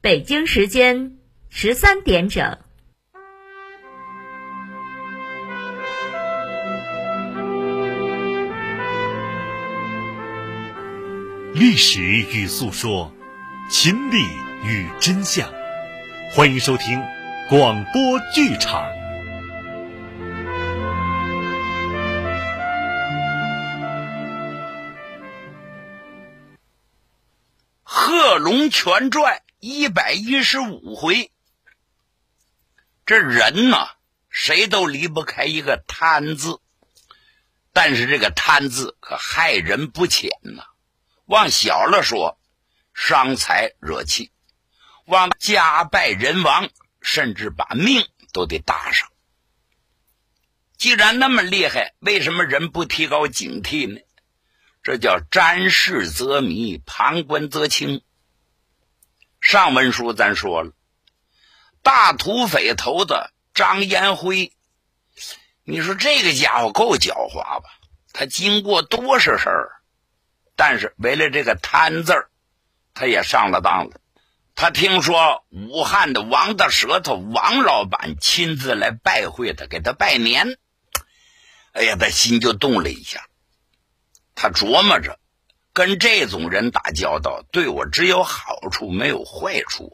北京时间十三点整。历史与诉说，亲历与真相。欢迎收听广播剧场。《龙泉传》一百一十五回，这人呐，谁都离不开一个贪字，但是这个贪字可害人不浅呐。往小了说，伤财惹气；往家败人亡，甚至把命都得搭上。既然那么厉害，为什么人不提高警惕呢？这叫沾事则迷，旁观则清。上文书咱说了，大土匪头子张延辉，你说这个家伙够狡猾吧？他经过多少事儿？但是为了这个贪字儿，他也上了当了。他听说武汉的王大舌头王老板亲自来拜会他，给他拜年。哎呀，他心就动了一下。他琢磨着，跟这种人打交道，对我只有好处没有坏处。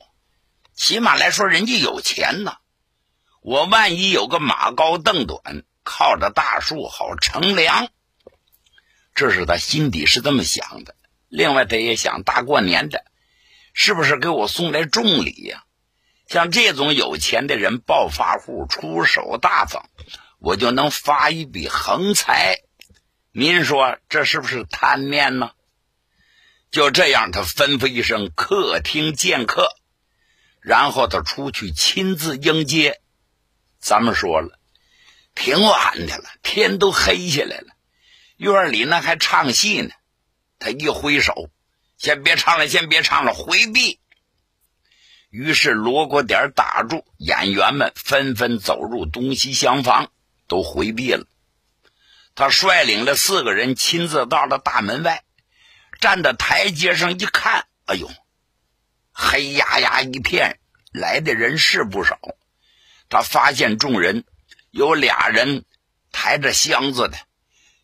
起码来说，人家有钱呐。我万一有个马高凳短，靠着大树好乘凉。这是他心底是这么想的。另外，他也想大过年的，是不是给我送来重礼呀？像这种有钱的人，暴发户出手大方，我就能发一笔横财。您说这是不是贪念呢？就这样，他吩咐一声：“客厅见客。”然后他出去亲自迎接。咱们说了，挺晚的了，天都黑下来了。院里那还唱戏呢，他一挥手，先别唱了，先别唱了，回避。于是锣鼓点打住，演员们纷纷走入东西厢房，都回避了。他率领了四个人，亲自到了大门外，站在台阶上一看，哎呦，黑压压一片，来的人是不少。他发现众人有俩人抬着箱子的。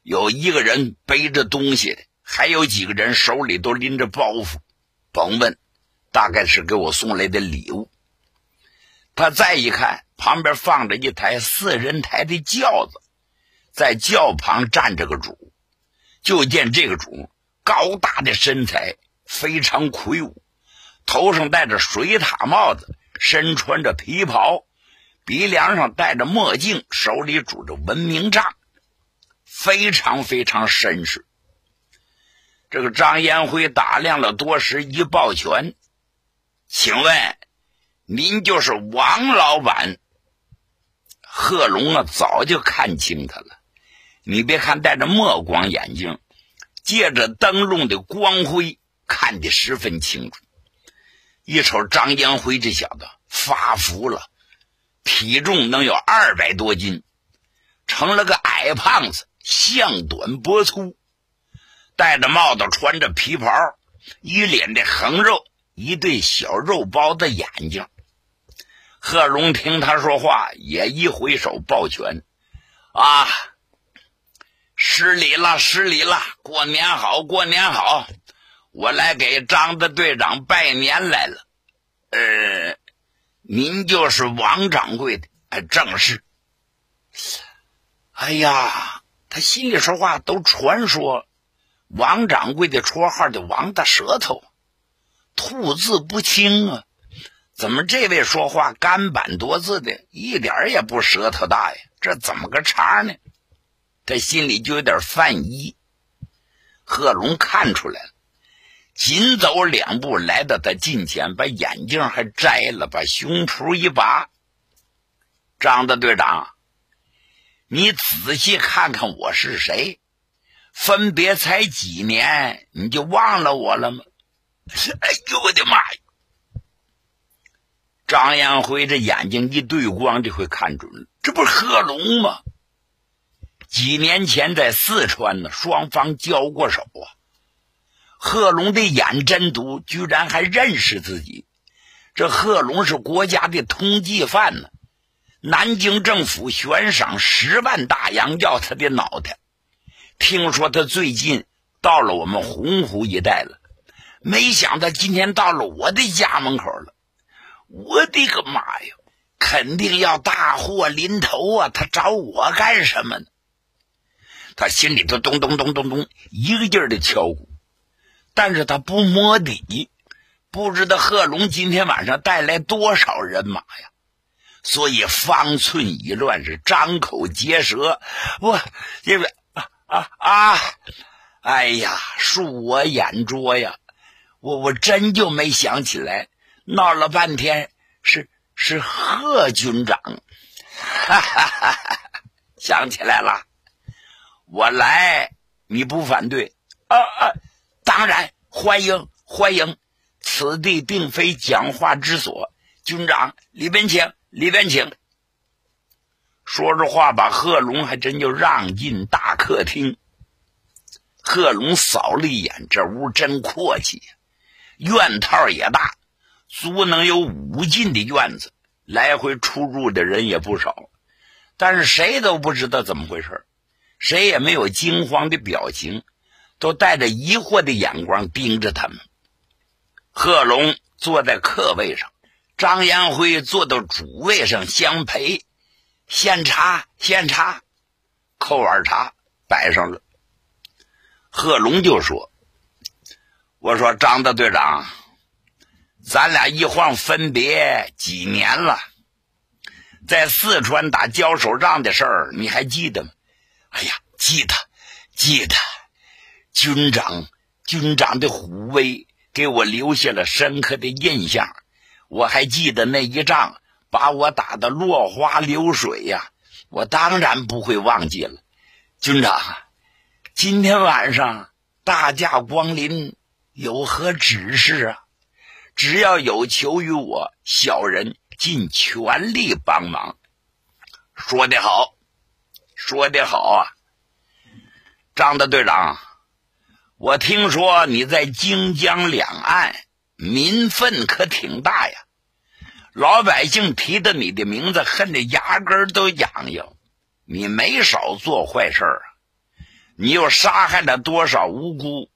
有一个人背着东西的，还有几个人手里都拎着包袱，甭问，大概是给我送来的礼物。他再一看，旁边放着一台四人抬的轿子，在轿旁站着个主。就见这个主高大的身材，非常魁梧，头上戴着水獭帽子，身穿着皮袍，鼻梁上戴着墨镜，手里拄着文明杖。非常非常绅士。这个张延辉打量了多时，一抱拳：“请问，您就是王老板？”贺龙啊，早就看清他了。你别看戴着墨光眼镜，借着灯笼的光辉，看得十分清楚。一瞅张延辉这小子发福了，体重能有二百多斤，成了个矮胖子。项短脖粗，戴着帽子，穿着皮袍，一脸的横肉，一对小肉包子眼睛。贺龙听他说话，也一挥手抱拳：“啊，失礼了，失礼了！过年好，过年好！我来给张大队长拜年来了。呃，您就是王掌柜的？哎，正是。哎呀！”他心里说话都传说，王掌柜的绰号叫王大舌头，吐字不清啊！怎么这位说话干板多字的，一点也不舌头大呀？这怎么个茬呢？他心里就有点犯疑。贺龙看出来了，紧走两步来到他近前，把眼镜还摘了，把胸脯一拔：“张大队长。”你仔细看看我是谁？分别才几年，你就忘了我了吗？哎呦我的妈呀！张延辉这眼睛一对光，这回看准了，这不是贺龙吗？几年前在四川呢，双方交过手啊。贺龙的眼真毒，居然还认识自己。这贺龙是国家的通缉犯呢，南京政府悬赏十万大洋要他的脑袋。听说他最近到了我们洪湖一带了，没想到今天到了我的家门口了。我的个妈呀！肯定要大祸临头啊！他找我干什么呢？他心里头咚咚咚咚咚一个劲儿的敲鼓，但是他不摸底，不知道贺龙今天晚上带来多少人马呀，所以方寸已乱，是张口结舌。我因为啊啊啊！哎呀，恕我眼拙呀！我我真就没想起来，闹了半天是。是贺军长，哈哈哈哈想起来了，我来你不反对？啊啊，当然欢迎欢迎，此地并非讲话之所。军长里边请，里边请。说着话，把贺龙还真就让进大客厅。贺龙扫了一眼，这屋真阔气，院套也大。足能有五进的院子，来回出入的人也不少，但是谁都不知道怎么回事，谁也没有惊慌的表情，都带着疑惑的眼光盯着他们。贺龙坐在客位上，张延辉坐到主位上相陪，献茶，献茶，扣碗茶摆上了。贺龙就说：“我说张大队长。”咱俩一晃分别几年了，在四川打交手仗的事儿你还记得吗？哎呀，记得，记得。军长，军长的虎威给我留下了深刻的印象。我还记得那一仗把我打得落花流水呀，我当然不会忘记了。军长，今天晚上大驾光临，有何指示啊？只要有求于我，小人尽全力帮忙。说得好，说得好啊，张大队长，我听说你在荆江两岸民愤可挺大呀，老百姓提的你的名字，恨得牙根都痒痒。你没少做坏事啊，你又杀害了多少无辜，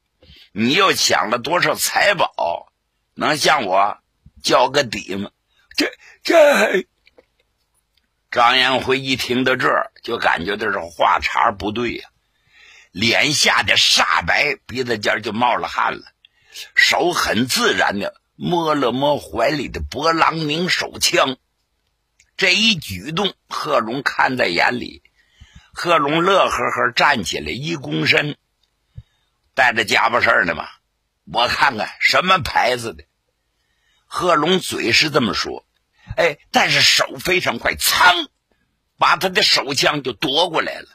你又抢了多少财宝。能向我交个底吗？这这，张延辉一听到这儿，就感觉到这话茬不对呀，脸吓得煞白，鼻子尖就冒了汗了，手很自然的摸了摸怀里的勃朗宁手枪，这一举动，贺龙看在眼里，贺龙乐呵呵站起来一躬身，带着家伙事儿呢嘛，我看看什么牌子的。贺龙嘴是这么说，哎，但是手非常快，噌，把他的手枪就夺过来了，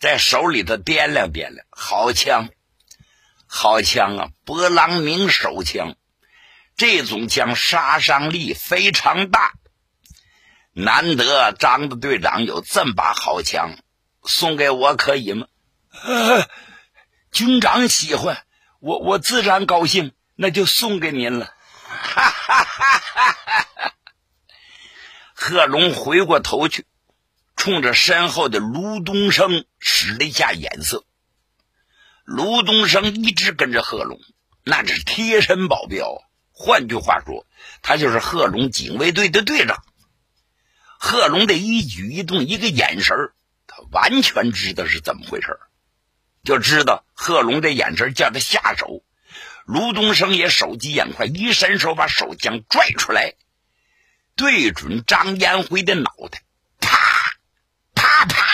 在手里头掂量掂量，好枪，好枪啊！勃朗宁手枪，这种枪杀伤力非常大，难得张大队长有这么把好枪，送给我可以吗？呃，军长喜欢，我我自然高兴，那就送给您了。哈哈哈！哈哈！贺龙回过头去，冲着身后的卢东升使了一下眼色。卢东升一直跟着贺龙，那是贴身保镖。换句话说，他就是贺龙警卫队的队长。贺龙的一举一动、一个眼神他完全知道是怎么回事就知道贺龙的眼神叫他下手。卢东升也手疾眼快，一伸手把手枪拽出来，对准张延辉的脑袋，啪啪啪，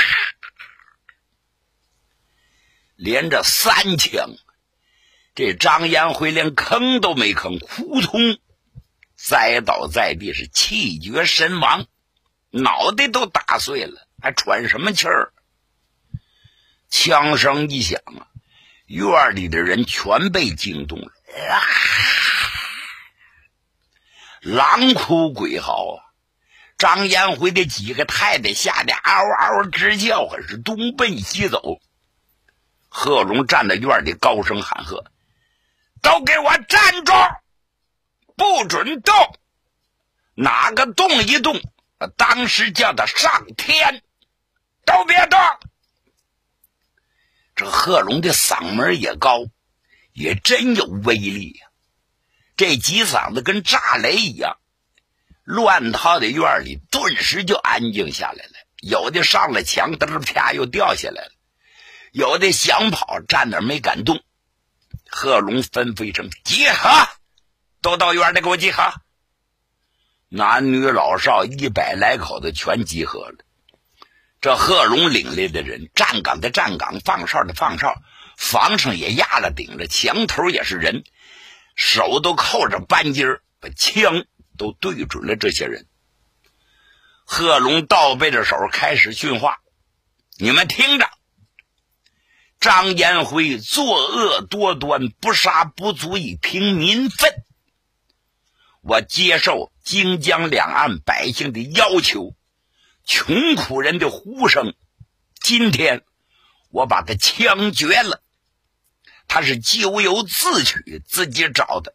连着三枪，这张延辉连吭都没吭，扑通栽倒在地，是气绝身亡，脑袋都打碎了，还喘什么气儿？枪声一响啊！院里的人全被惊动了，狼哭鬼嚎啊！张延辉的几个太太吓得嗷嗷直叫，可是东奔西走。贺龙站在院里高声喊喝：“都给我站住！不准动！哪个动一动，当时叫他上天！都别动！”这贺龙的嗓门也高，也真有威力呀！这几嗓子跟炸雷一样，乱套的院里顿时就安静下来了。有的上了墙，嘚啪又掉下来了。有的想跑，站那没敢动。贺龙吩咐一声：“集合！都到院里给我集合！”男女老少一百来口子全集合了。这贺龙领来的人，站岗的站岗，放哨的放哨，房上也压了顶着，墙头也是人，手都扣着扳机把枪都对准了这些人。贺龙倒背着手开始训话：“你们听着。”张延辉作恶多端，不杀不足以平民愤。我接受荆江两岸百姓的要求，穷苦人的呼声。今天我把他枪决了，他是咎由自取，自己找的。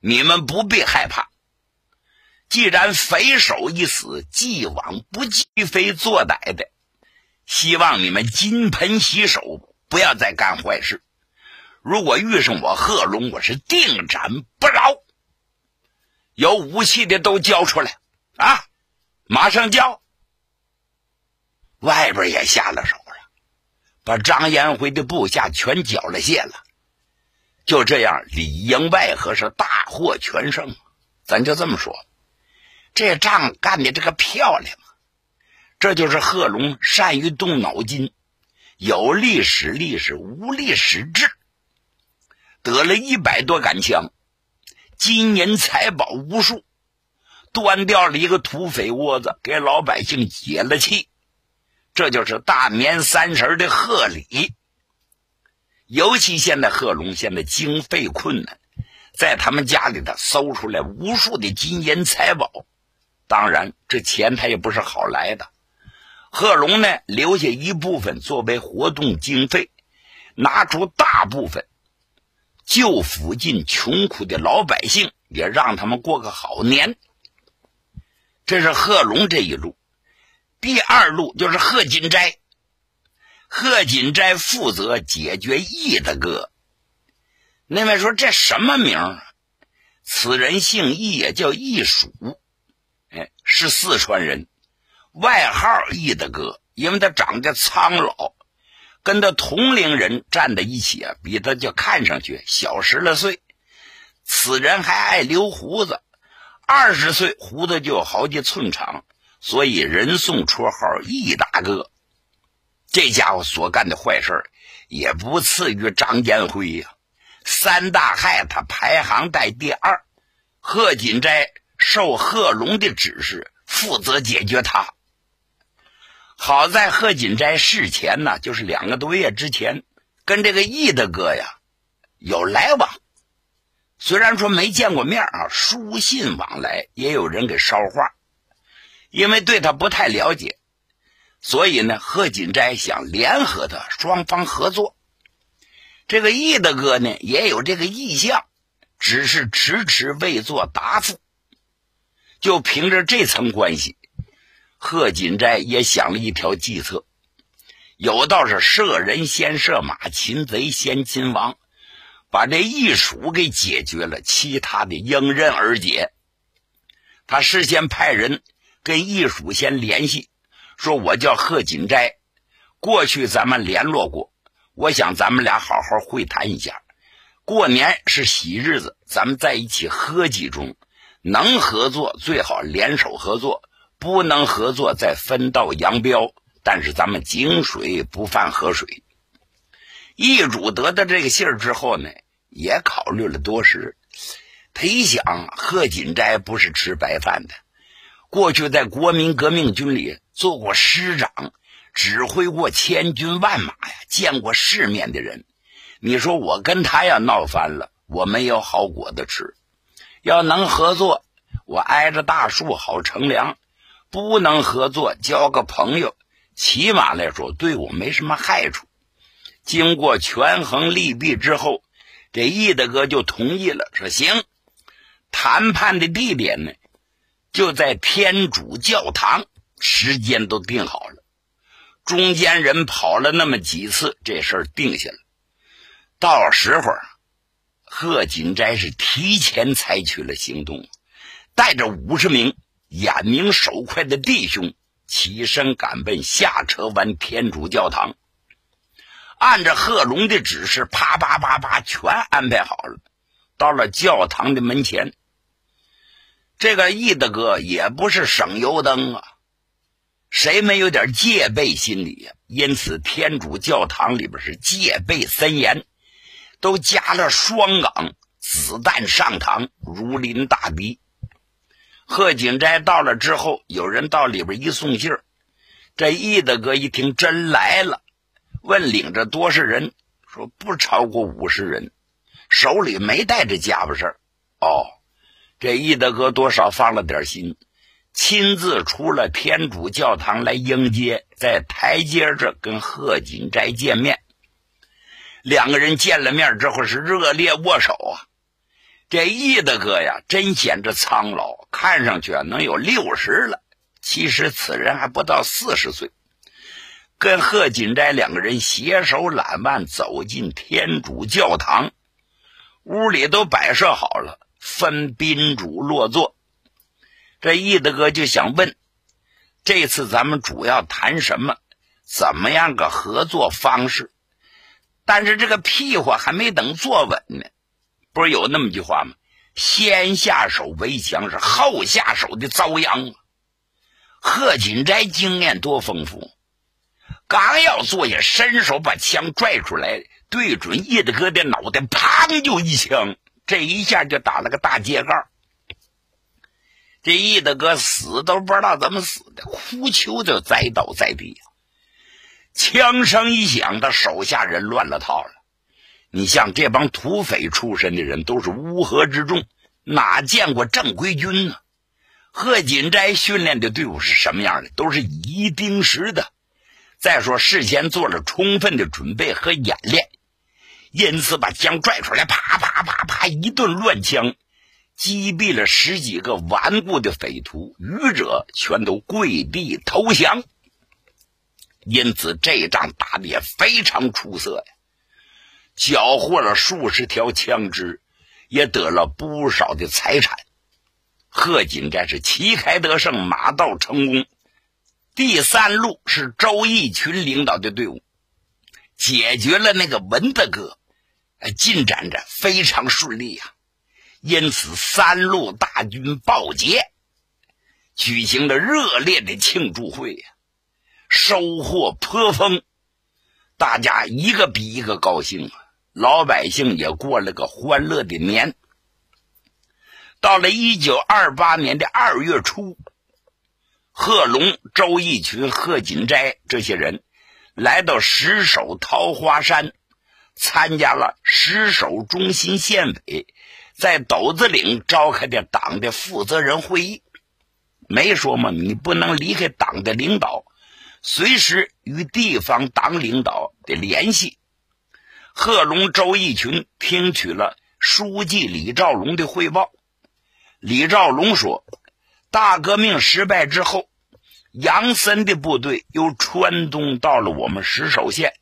你们不必害怕。既然匪首一死，既往不计非作歹的。希望你们金盆洗手，不要再干坏事。如果遇上我贺龙，我是定斩不饶。有武器的都交出来啊！马上交。外边也下了手，把张延辉的部下全缴了械了。就这样，里应外合，是大获全胜。咱就这么说，这仗干的这个漂亮。这就是贺龙善于动脑筋，有力使力使，无力使智，得了一百多杆枪，金银财宝无数，端掉了一个土匪窝子，给老百姓解了气。这就是大年三十的贺礼。尤其现在贺龙现在经费困难，在他们家里头搜出来无数的金银财宝，当然这钱他也不是好来的。贺龙呢，留下一部分作为活动经费，拿出大部分救附近穷苦的老百姓，也让他们过个好年。这是贺龙这一路。第二路就是贺锦斋，贺锦斋负责解决义的哥。那位说这什么名此人姓义，也叫义蜀，哎，是四川人。外号义的哥，因为他长得苍老，跟他同龄人站在一起啊，比他就看上去小十来岁。此人还爱留胡子，二十岁胡子就有好几寸长，所以人送绰号易大哥。这家伙所干的坏事也不次于张延辉呀，三大害他排行在第二。贺锦斋受贺龙的指示，负责解决他。好在贺锦斋事前呢，就是两个多月之前，跟这个易大哥呀有来往。虽然说没见过面啊，书信往来，也有人给捎话。因为对他不太了解，所以呢，贺锦斋想联合他，双方合作。这个义大哥呢，也有这个意向，只是迟迟未做答复。就凭着这层关系。贺锦斋也想了一条计策，有道是射人先射马，擒贼先擒王，把这一蜀给解决了，其他的迎刃而解。他事先派人跟一蜀先联系，说我叫贺锦斋，过去咱们联络过，我想咱们俩好好会谈一下。过年是喜日子，咱们在一起喝几盅，能合作最好联手合作。不能合作，再分道扬镳。但是咱们井水不犯河水。易主得到这个信儿之后呢，也考虑了多时。他一想，贺锦斋不是吃白饭的，过去在国民革命军里做过师长，指挥过千军万马呀，见过世面的人。你说我跟他要闹翻了，我没有好果子吃。要能合作。我挨着大树好乘凉，不能合作交个朋友，起码来说对我没什么害处。经过权衡利弊之后，这易大哥就同意了，说行。谈判的地点呢，就在天主教堂，时间都定好了。中间人跑了那么几次，这事儿定下了。到时候，贺锦斋是提前采取了行动。带着五十名眼明手快的弟兄起身赶奔下车湾天主教堂，按照贺龙的指示，啪啪啪啪全安排好了。到了教堂的门前，这个易大哥也不是省油灯啊，谁没有点戒备心理呀？因此，天主教堂里边是戒备森严，都加了双岗，子弹上膛，如临大敌。贺锦斋到了之后，有人到里边一送信这易大哥一听真来了，问领着多少人，说不超过五十人，手里没带着家伙事儿。哦，这易大哥多少放了点心，亲自出了天主教堂来迎接，在台阶这跟贺锦斋见面。两个人见了面之后是热烈握手啊。这易大哥呀，真显着苍老，看上去啊能有六十了。其实此人还不到四十岁。跟贺锦斋两个人携手揽腕走进天主教堂，屋里都摆设好了，分宾主落座。这易大哥就想问：这次咱们主要谈什么？怎么样个合作方式？但是这个屁话还没等坐稳呢。不是有那么句话吗？先下手为强，是后下手的遭殃啊！贺锦斋经验多丰富，刚要坐下，伸手把枪拽出来，对准叶大哥的脑袋，砰就一枪，这一下就打了个大秸秆。这叶大哥死都不知道怎么死的，呼求就栽倒在地。枪声一响，他手下人乱了套了。你像这帮土匪出身的人，都是乌合之众，哪见过正规军呢？贺锦斋训练的队伍是什么样的？都是以一盯十的。再说事先做了充分的准备和演练，因此把枪拽出来，啪啪啪啪一顿乱枪，击毙了十几个顽固的匪徒，余者全都跪地投降。因此这仗打的也非常出色呀。缴获了数十条枪支，也得了不少的财产。贺锦斋是旗开得胜，马到成功。第三路是周义群领导的队伍，解决了那个文大哥，进展着非常顺利呀。因此，三路大军报捷，举行了热烈的庆祝会呀，收获颇丰，大家一个比一个高兴啊。老百姓也过了个欢乐的年。到了一九二八年的二月初，贺龙、周义群、贺锦斋这些人来到石首桃花山，参加了石首中心县委在斗子岭召开的党的负责人会议。没说嘛，你不能离开党的领导，随时与地方党领导的联系。贺龙、周义群听取了书记李兆龙的汇报。李兆龙说：“大革命失败之后，杨森的部队由川东到了我们石首县，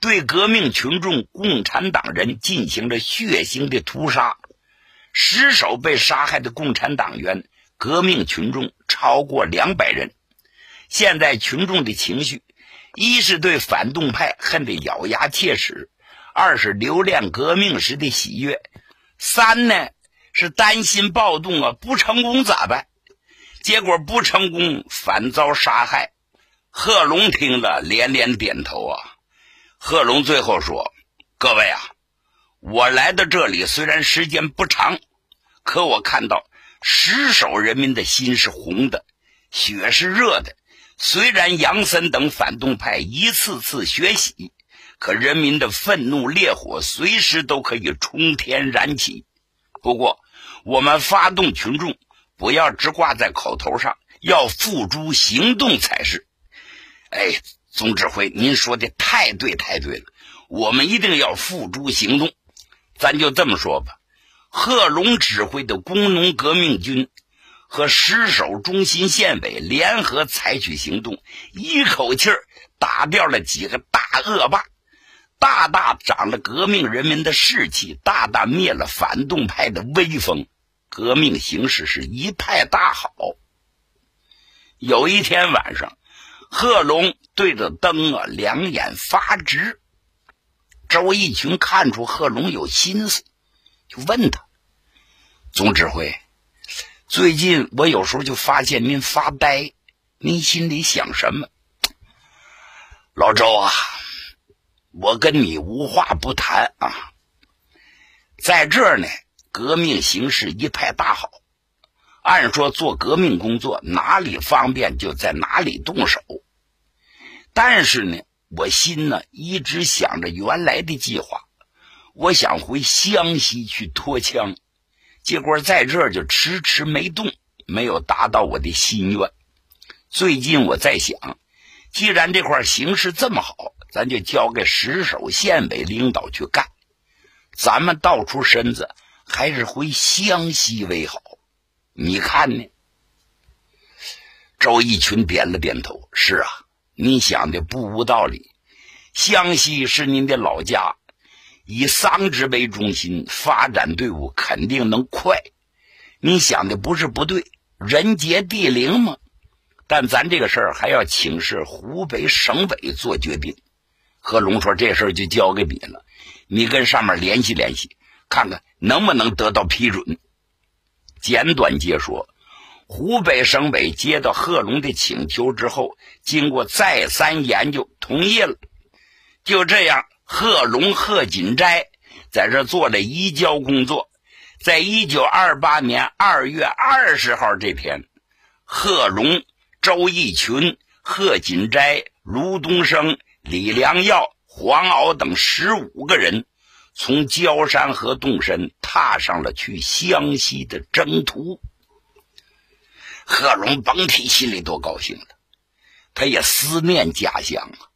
对革命群众、共产党人进行了血腥的屠杀。石首被杀害的共产党员、革命群众超过两百人。现在群众的情绪，一是对反动派恨得咬牙切齿。”二是留恋革命时的喜悦，三呢是担心暴动啊不成功咋办？结果不成功反遭杀害。贺龙听了连连点头啊。贺龙最后说：“各位啊，我来到这里虽然时间不长，可我看到石首人民的心是红的，血是热的。虽然杨森等反动派一次次血洗。”可人民的愤怒烈火随时都可以冲天燃起。不过，我们发动群众不要只挂在口头上，要付诸行动才是。哎，总指挥，您说的太对，太对了，我们一定要付诸行动。咱就这么说吧，贺龙指挥的工农革命军和石首中心县委联合采取行动，一口气儿打掉了几个大恶霸。大大长了革命人民的士气，大大灭了反动派的威风，革命形势是一派大好。有一天晚上，贺龙对着灯啊，两眼发直。周义群看出贺龙有心思，就问他：“总指挥，最近我有时候就发现您发呆，您心里想什么？”老周啊。我跟你无话不谈啊，在这儿呢，革命形势一派大好。按说做革命工作，哪里方便就在哪里动手。但是呢，我心呢一直想着原来的计划，我想回湘西去脱枪，结果在这就迟迟没动，没有达到我的心愿。最近我在想，既然这块形势这么好。咱就交给石首县委领导去干，咱们倒出身子，还是回湘西为好。你看呢？周义群点了点头：“是啊，你想的不无道理。湘西是您的老家，以桑植为中心，发展队伍肯定能快。你想的不是不对，人杰地灵嘛。但咱这个事儿还要请示湖北省委做决定。”贺龙说：“这事儿就交给你了，你跟上面联系联系，看看能不能得到批准。”简短接说，湖北省委接到贺龙的请求之后，经过再三研究，同意了。就这样，贺龙、贺锦斋在这做了移交工作。在一九二八年二月二十号这天，贺龙、周逸群、贺锦斋、卢东升。李良耀、黄鳌等十五个人从焦山河动身，踏上了去湘西的征途。贺龙甭提心里多高兴了，他也思念家乡啊。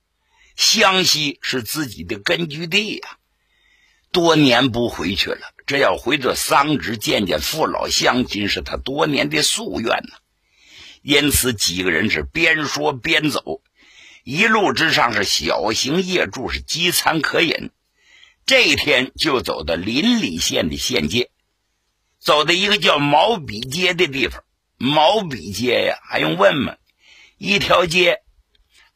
湘西是自己的根据地呀，多年不回去了，这要回到桑植见见父老乡亲，是他多年的夙愿呐。因此，几个人是边说边走。一路之上是小行夜住，是饥餐渴饮。这一天就走到邻里县的县界，走到一个叫毛笔街的地方。毛笔街呀，还用问吗？一条街，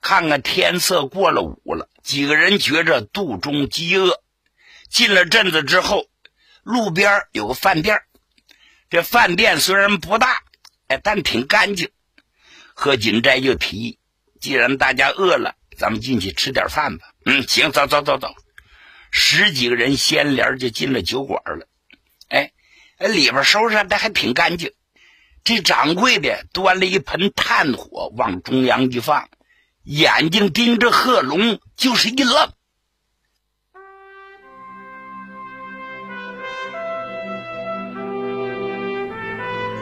看看天色过了午了，几个人觉着肚中饥饿。进了镇子之后，路边有个饭店，这饭店虽然不大，哎，但挺干净。何锦斋就提议。既然大家饿了，咱们进去吃点饭吧。嗯，行，走走走走。十几个人掀帘就进了酒馆了。哎，里边收拾的还挺干净。这掌柜的端了一盆炭火往中央一放，眼睛盯着贺龙，就是一愣。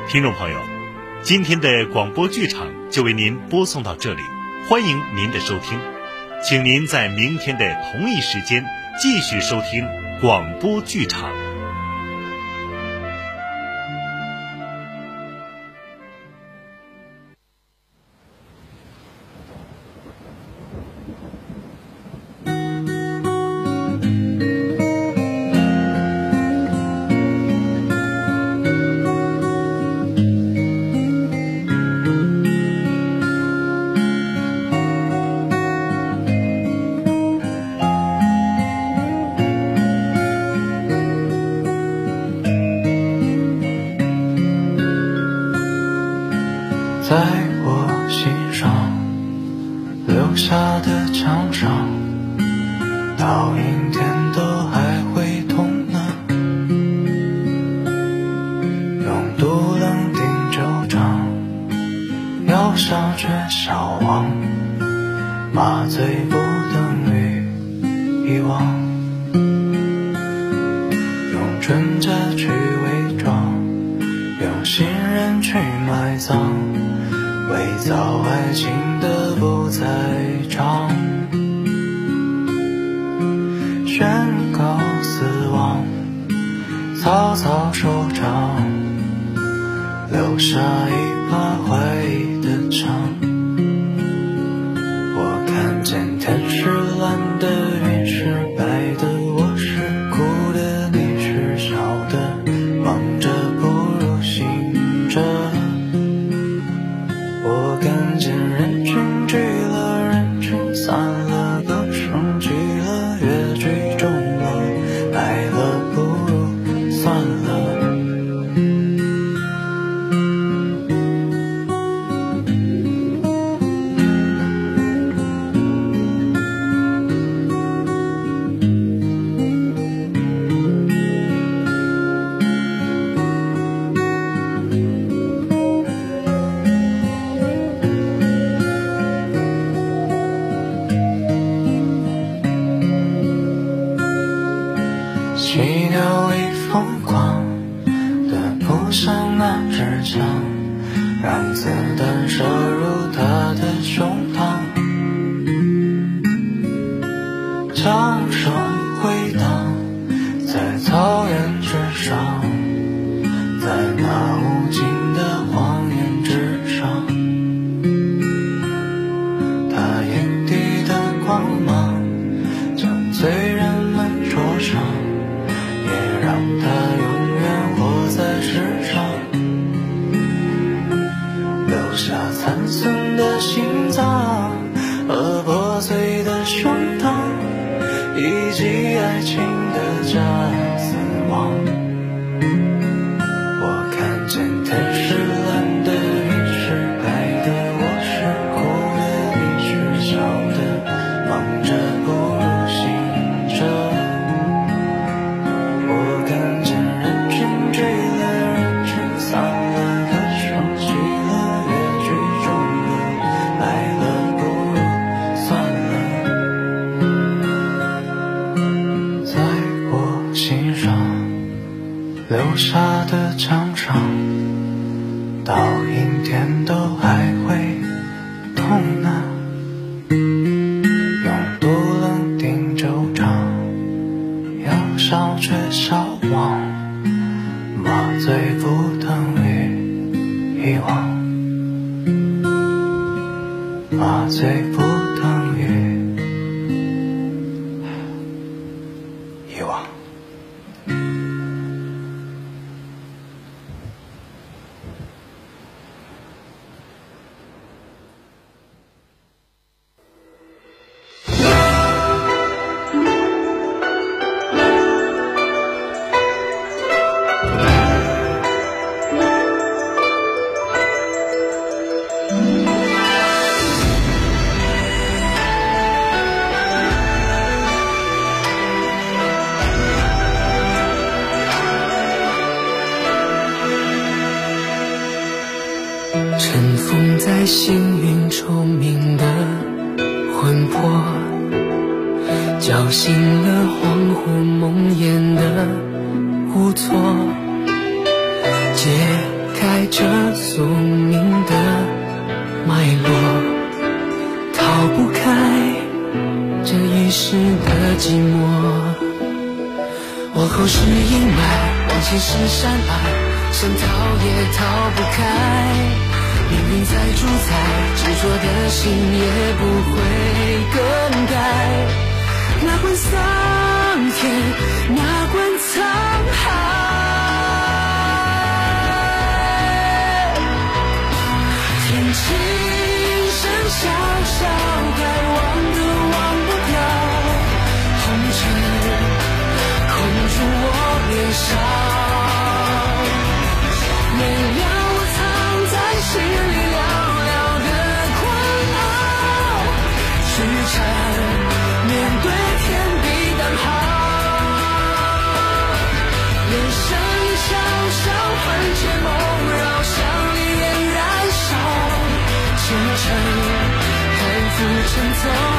听众朋友，今天的广播剧场就为您播送到这里。欢迎您的收听，请您在明天的同一时间继续收听广播剧场。在我心上留下的枪伤，倒影天。见天是蓝的云是白简单摄入。隐藏